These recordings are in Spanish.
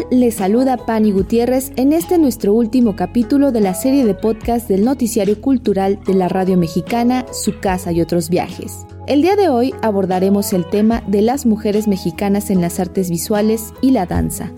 tal? Les saluda Pani Gutiérrez en este nuestro último capítulo de la serie de podcast del noticiario cultural de la radio mexicana Su casa y otros viajes. El día de hoy abordaremos el tema de las mujeres mexicanas en las artes visuales y la danza.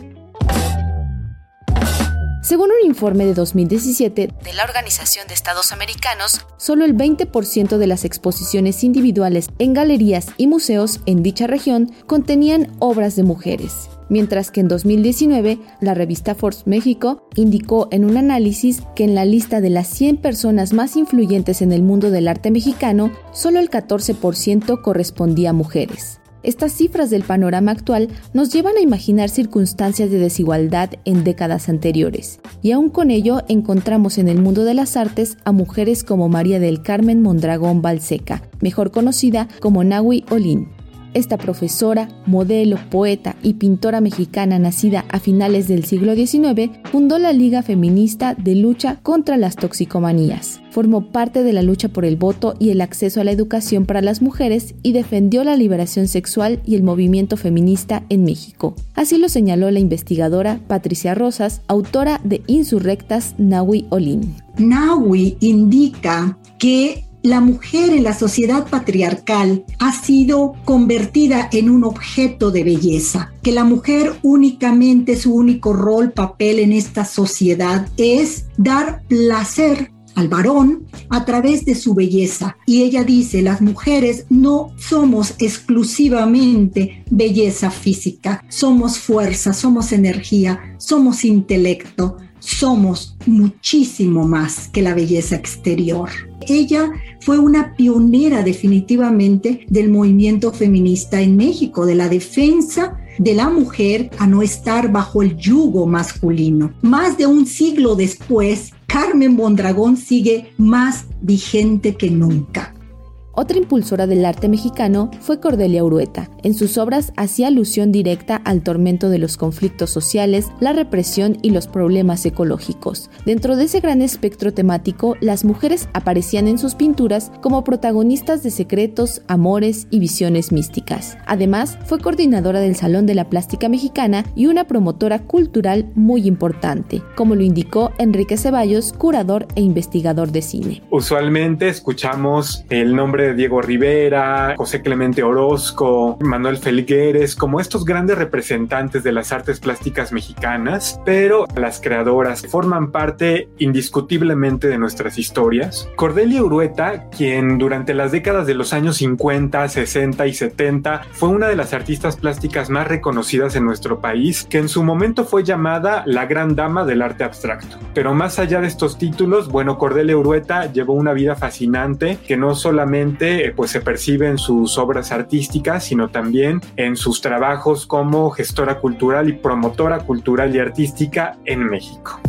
Según un informe de 2017 de la Organización de Estados Americanos, solo el 20% de las exposiciones individuales en galerías y museos en dicha región contenían obras de mujeres mientras que en 2019 la revista Forbes México indicó en un análisis que en la lista de las 100 personas más influyentes en el mundo del arte mexicano, solo el 14% correspondía a mujeres. Estas cifras del panorama actual nos llevan a imaginar circunstancias de desigualdad en décadas anteriores, y aún con ello encontramos en el mundo de las artes a mujeres como María del Carmen Mondragón Balseca, mejor conocida como Nahui Olin, esta profesora, modelo, poeta y pintora mexicana nacida a finales del siglo XIX fundó la Liga Feminista de Lucha contra las Toxicomanías. Formó parte de la lucha por el voto y el acceso a la educación para las mujeres y defendió la liberación sexual y el movimiento feminista en México. Así lo señaló la investigadora Patricia Rosas, autora de Insurrectas Nahui Olin. Nahui indica que la mujer en la sociedad patriarcal ha sido convertida en un objeto de belleza, que la mujer únicamente su único rol, papel en esta sociedad es dar placer al varón a través de su belleza. Y ella dice, las mujeres no somos exclusivamente belleza física, somos fuerza, somos energía, somos intelecto, somos muchísimo más que la belleza exterior. Ella fue una pionera definitivamente del movimiento feminista en México, de la defensa de la mujer a no estar bajo el yugo masculino. Más de un siglo después, Carmen Bondragón sigue más vigente que nunca. Otra impulsora del arte mexicano fue Cordelia Urueta. En sus obras hacía alusión directa al tormento de los conflictos sociales, la represión y los problemas ecológicos. Dentro de ese gran espectro temático, las mujeres aparecían en sus pinturas como protagonistas de secretos, amores y visiones místicas. Además, fue coordinadora del Salón de la Plástica Mexicana y una promotora cultural muy importante, como lo indicó Enrique Ceballos, curador e investigador de cine. Usualmente escuchamos el nombre de Diego Rivera, José Clemente Orozco, Manuel Felgueres, como estos grandes representantes de las artes plásticas mexicanas, pero las creadoras forman parte indiscutiblemente de nuestras historias. Cordelia Urueta, quien durante las décadas de los años 50, 60 y 70 fue una de las artistas plásticas más reconocidas en nuestro país, que en su momento fue llamada la gran dama del arte abstracto. Pero más allá de estos títulos, bueno, Cordelia Urueta llevó una vida fascinante que no solamente eh, pues se percibe en sus obras artísticas, sino también en sus trabajos como gestora cultural y promotora cultural y artística en México.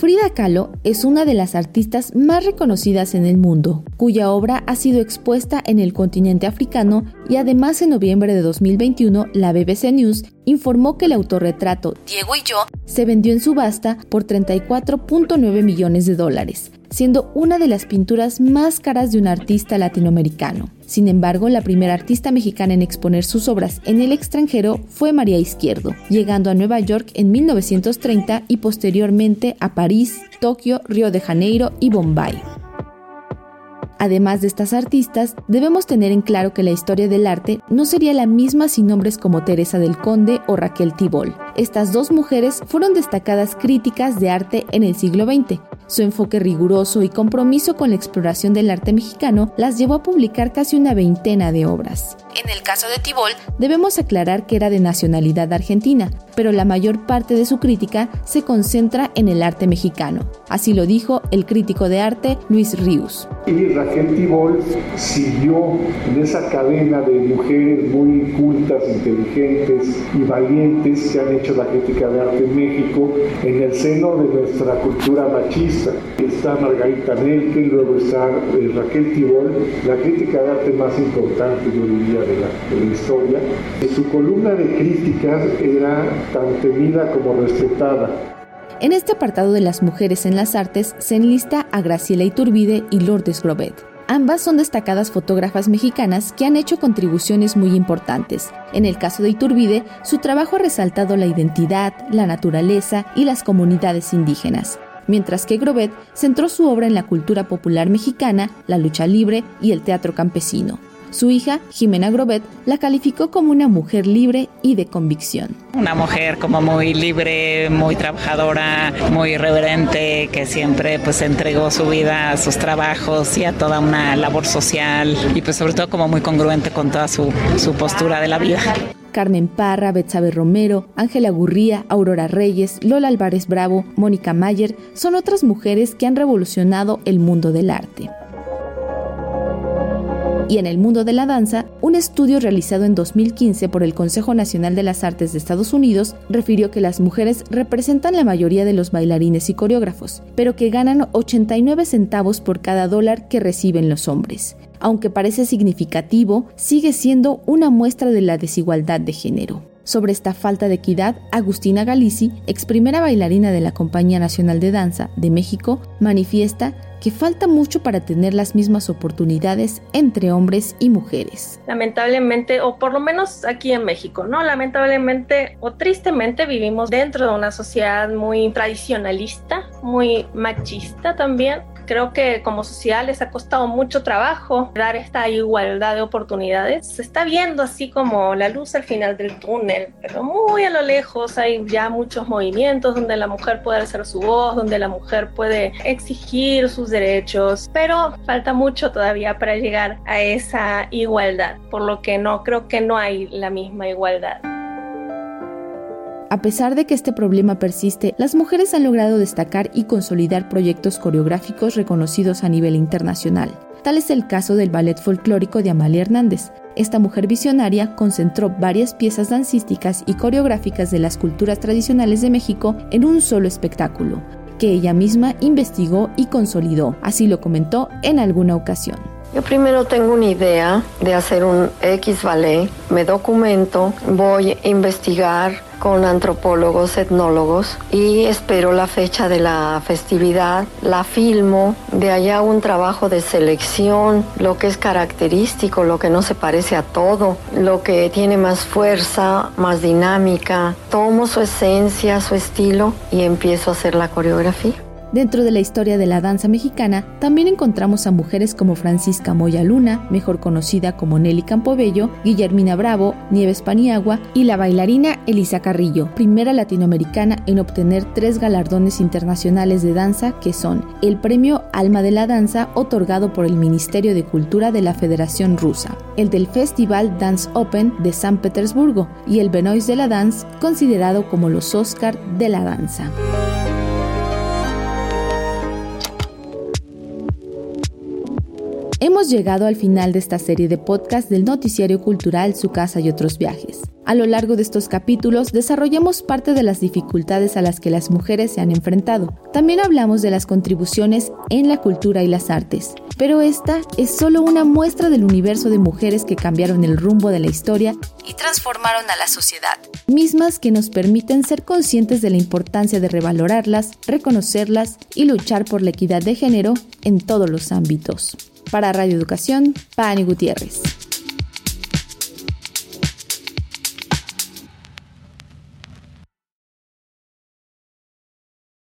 Frida Kahlo es una de las artistas más reconocidas en el mundo, cuya obra ha sido expuesta en el continente africano y además en noviembre de 2021 la BBC News informó que el autorretrato Diego y yo se vendió en subasta por 34.9 millones de dólares, siendo una de las pinturas más caras de un artista latinoamericano. Sin embargo, la primera artista mexicana en exponer sus obras en el extranjero fue María Izquierdo, llegando a Nueva York en 1930 y posteriormente a París, Tokio, Río de Janeiro y Bombay. Además de estas artistas, debemos tener en claro que la historia del arte no sería la misma sin nombres como Teresa del Conde o Raquel Tibol. Estas dos mujeres fueron destacadas críticas de arte en el siglo XX, su enfoque riguroso y compromiso con la exploración del arte mexicano las llevó a publicar casi una veintena de obras. En el caso de Tibol, debemos aclarar que era de nacionalidad argentina, pero la mayor parte de su crítica se concentra en el arte mexicano. Así lo dijo el crítico de arte Luis Ríos. Y Raquel Tibol siguió en esa cadena de mujeres muy cultas, inteligentes y valientes que han hecho la crítica de arte en México en el seno de nuestra cultura machista Está Margarita Nelke, luego está eh, Raquel Tibol, la crítica de arte más importante, yo diría, de la, de la historia. Su columna de críticas era tan temida como respetada. En este apartado de las mujeres en las artes se enlista a Graciela Iturbide y Lourdes Grobet. Ambas son destacadas fotógrafas mexicanas que han hecho contribuciones muy importantes. En el caso de Iturbide, su trabajo ha resaltado la identidad, la naturaleza y las comunidades indígenas mientras que Grobet centró su obra en la cultura popular mexicana, la lucha libre y el teatro campesino. Su hija, Jimena Grobet, la calificó como una mujer libre y de convicción. Una mujer como muy libre, muy trabajadora, muy irreverente, que siempre pues entregó su vida a sus trabajos y a toda una labor social y pues sobre todo como muy congruente con toda su, su postura de la vida. Carmen Parra, Betsabe Romero, Ángela Gurría, Aurora Reyes, Lola Álvarez Bravo, Mónica Mayer son otras mujeres que han revolucionado el mundo del arte y en el mundo de la danza, un estudio realizado en 2015 por el Consejo Nacional de las Artes de Estados Unidos refirió que las mujeres representan la mayoría de los bailarines y coreógrafos, pero que ganan 89 centavos por cada dólar que reciben los hombres. Aunque parece significativo, sigue siendo una muestra de la desigualdad de género. Sobre esta falta de equidad, Agustina Galici, ex primera bailarina de la Compañía Nacional de Danza de México, manifiesta que falta mucho para tener las mismas oportunidades entre hombres y mujeres. Lamentablemente, o por lo menos aquí en México, ¿no? Lamentablemente o tristemente vivimos dentro de una sociedad muy tradicionalista, muy machista también, creo que como sociedad les ha costado mucho trabajo dar esta igualdad de oportunidades. Se está viendo así como la luz al final del túnel, pero muy a lo lejos hay ya muchos movimientos donde la mujer puede hacer su voz, donde la mujer puede exigir sus derechos, pero falta mucho todavía para llegar a esa igualdad, por lo que no creo que no hay la misma igualdad. A pesar de que este problema persiste, las mujeres han logrado destacar y consolidar proyectos coreográficos reconocidos a nivel internacional. Tal es el caso del ballet folclórico de Amalia Hernández. Esta mujer visionaria concentró varias piezas dancísticas y coreográficas de las culturas tradicionales de México en un solo espectáculo, que ella misma investigó y consolidó, así lo comentó en alguna ocasión. Yo primero tengo una idea de hacer un X ballet, me documento, voy a investigar con antropólogos, etnólogos y espero la fecha de la festividad, la filmo, de allá un trabajo de selección, lo que es característico, lo que no se parece a todo, lo que tiene más fuerza, más dinámica, tomo su esencia, su estilo y empiezo a hacer la coreografía. Dentro de la historia de la danza mexicana, también encontramos a mujeres como Francisca Moya Luna, mejor conocida como Nelly Campobello, Guillermina Bravo, Nieves Paniagua y la bailarina Elisa Carrillo, primera latinoamericana en obtener tres galardones internacionales de danza que son el Premio Alma de la Danza otorgado por el Ministerio de Cultura de la Federación Rusa, el del Festival Dance Open de San Petersburgo y el Benoist de la Dance considerado como los Oscar de la danza. Hemos llegado al final de esta serie de podcast del noticiario cultural Su casa y otros viajes. A lo largo de estos capítulos desarrollamos parte de las dificultades a las que las mujeres se han enfrentado. También hablamos de las contribuciones en la cultura y las artes. Pero esta es solo una muestra del universo de mujeres que cambiaron el rumbo de la historia y transformaron a la sociedad. Mismas que nos permiten ser conscientes de la importancia de revalorarlas, reconocerlas y luchar por la equidad de género en todos los ámbitos. Para Radio Educación, Pani Gutiérrez.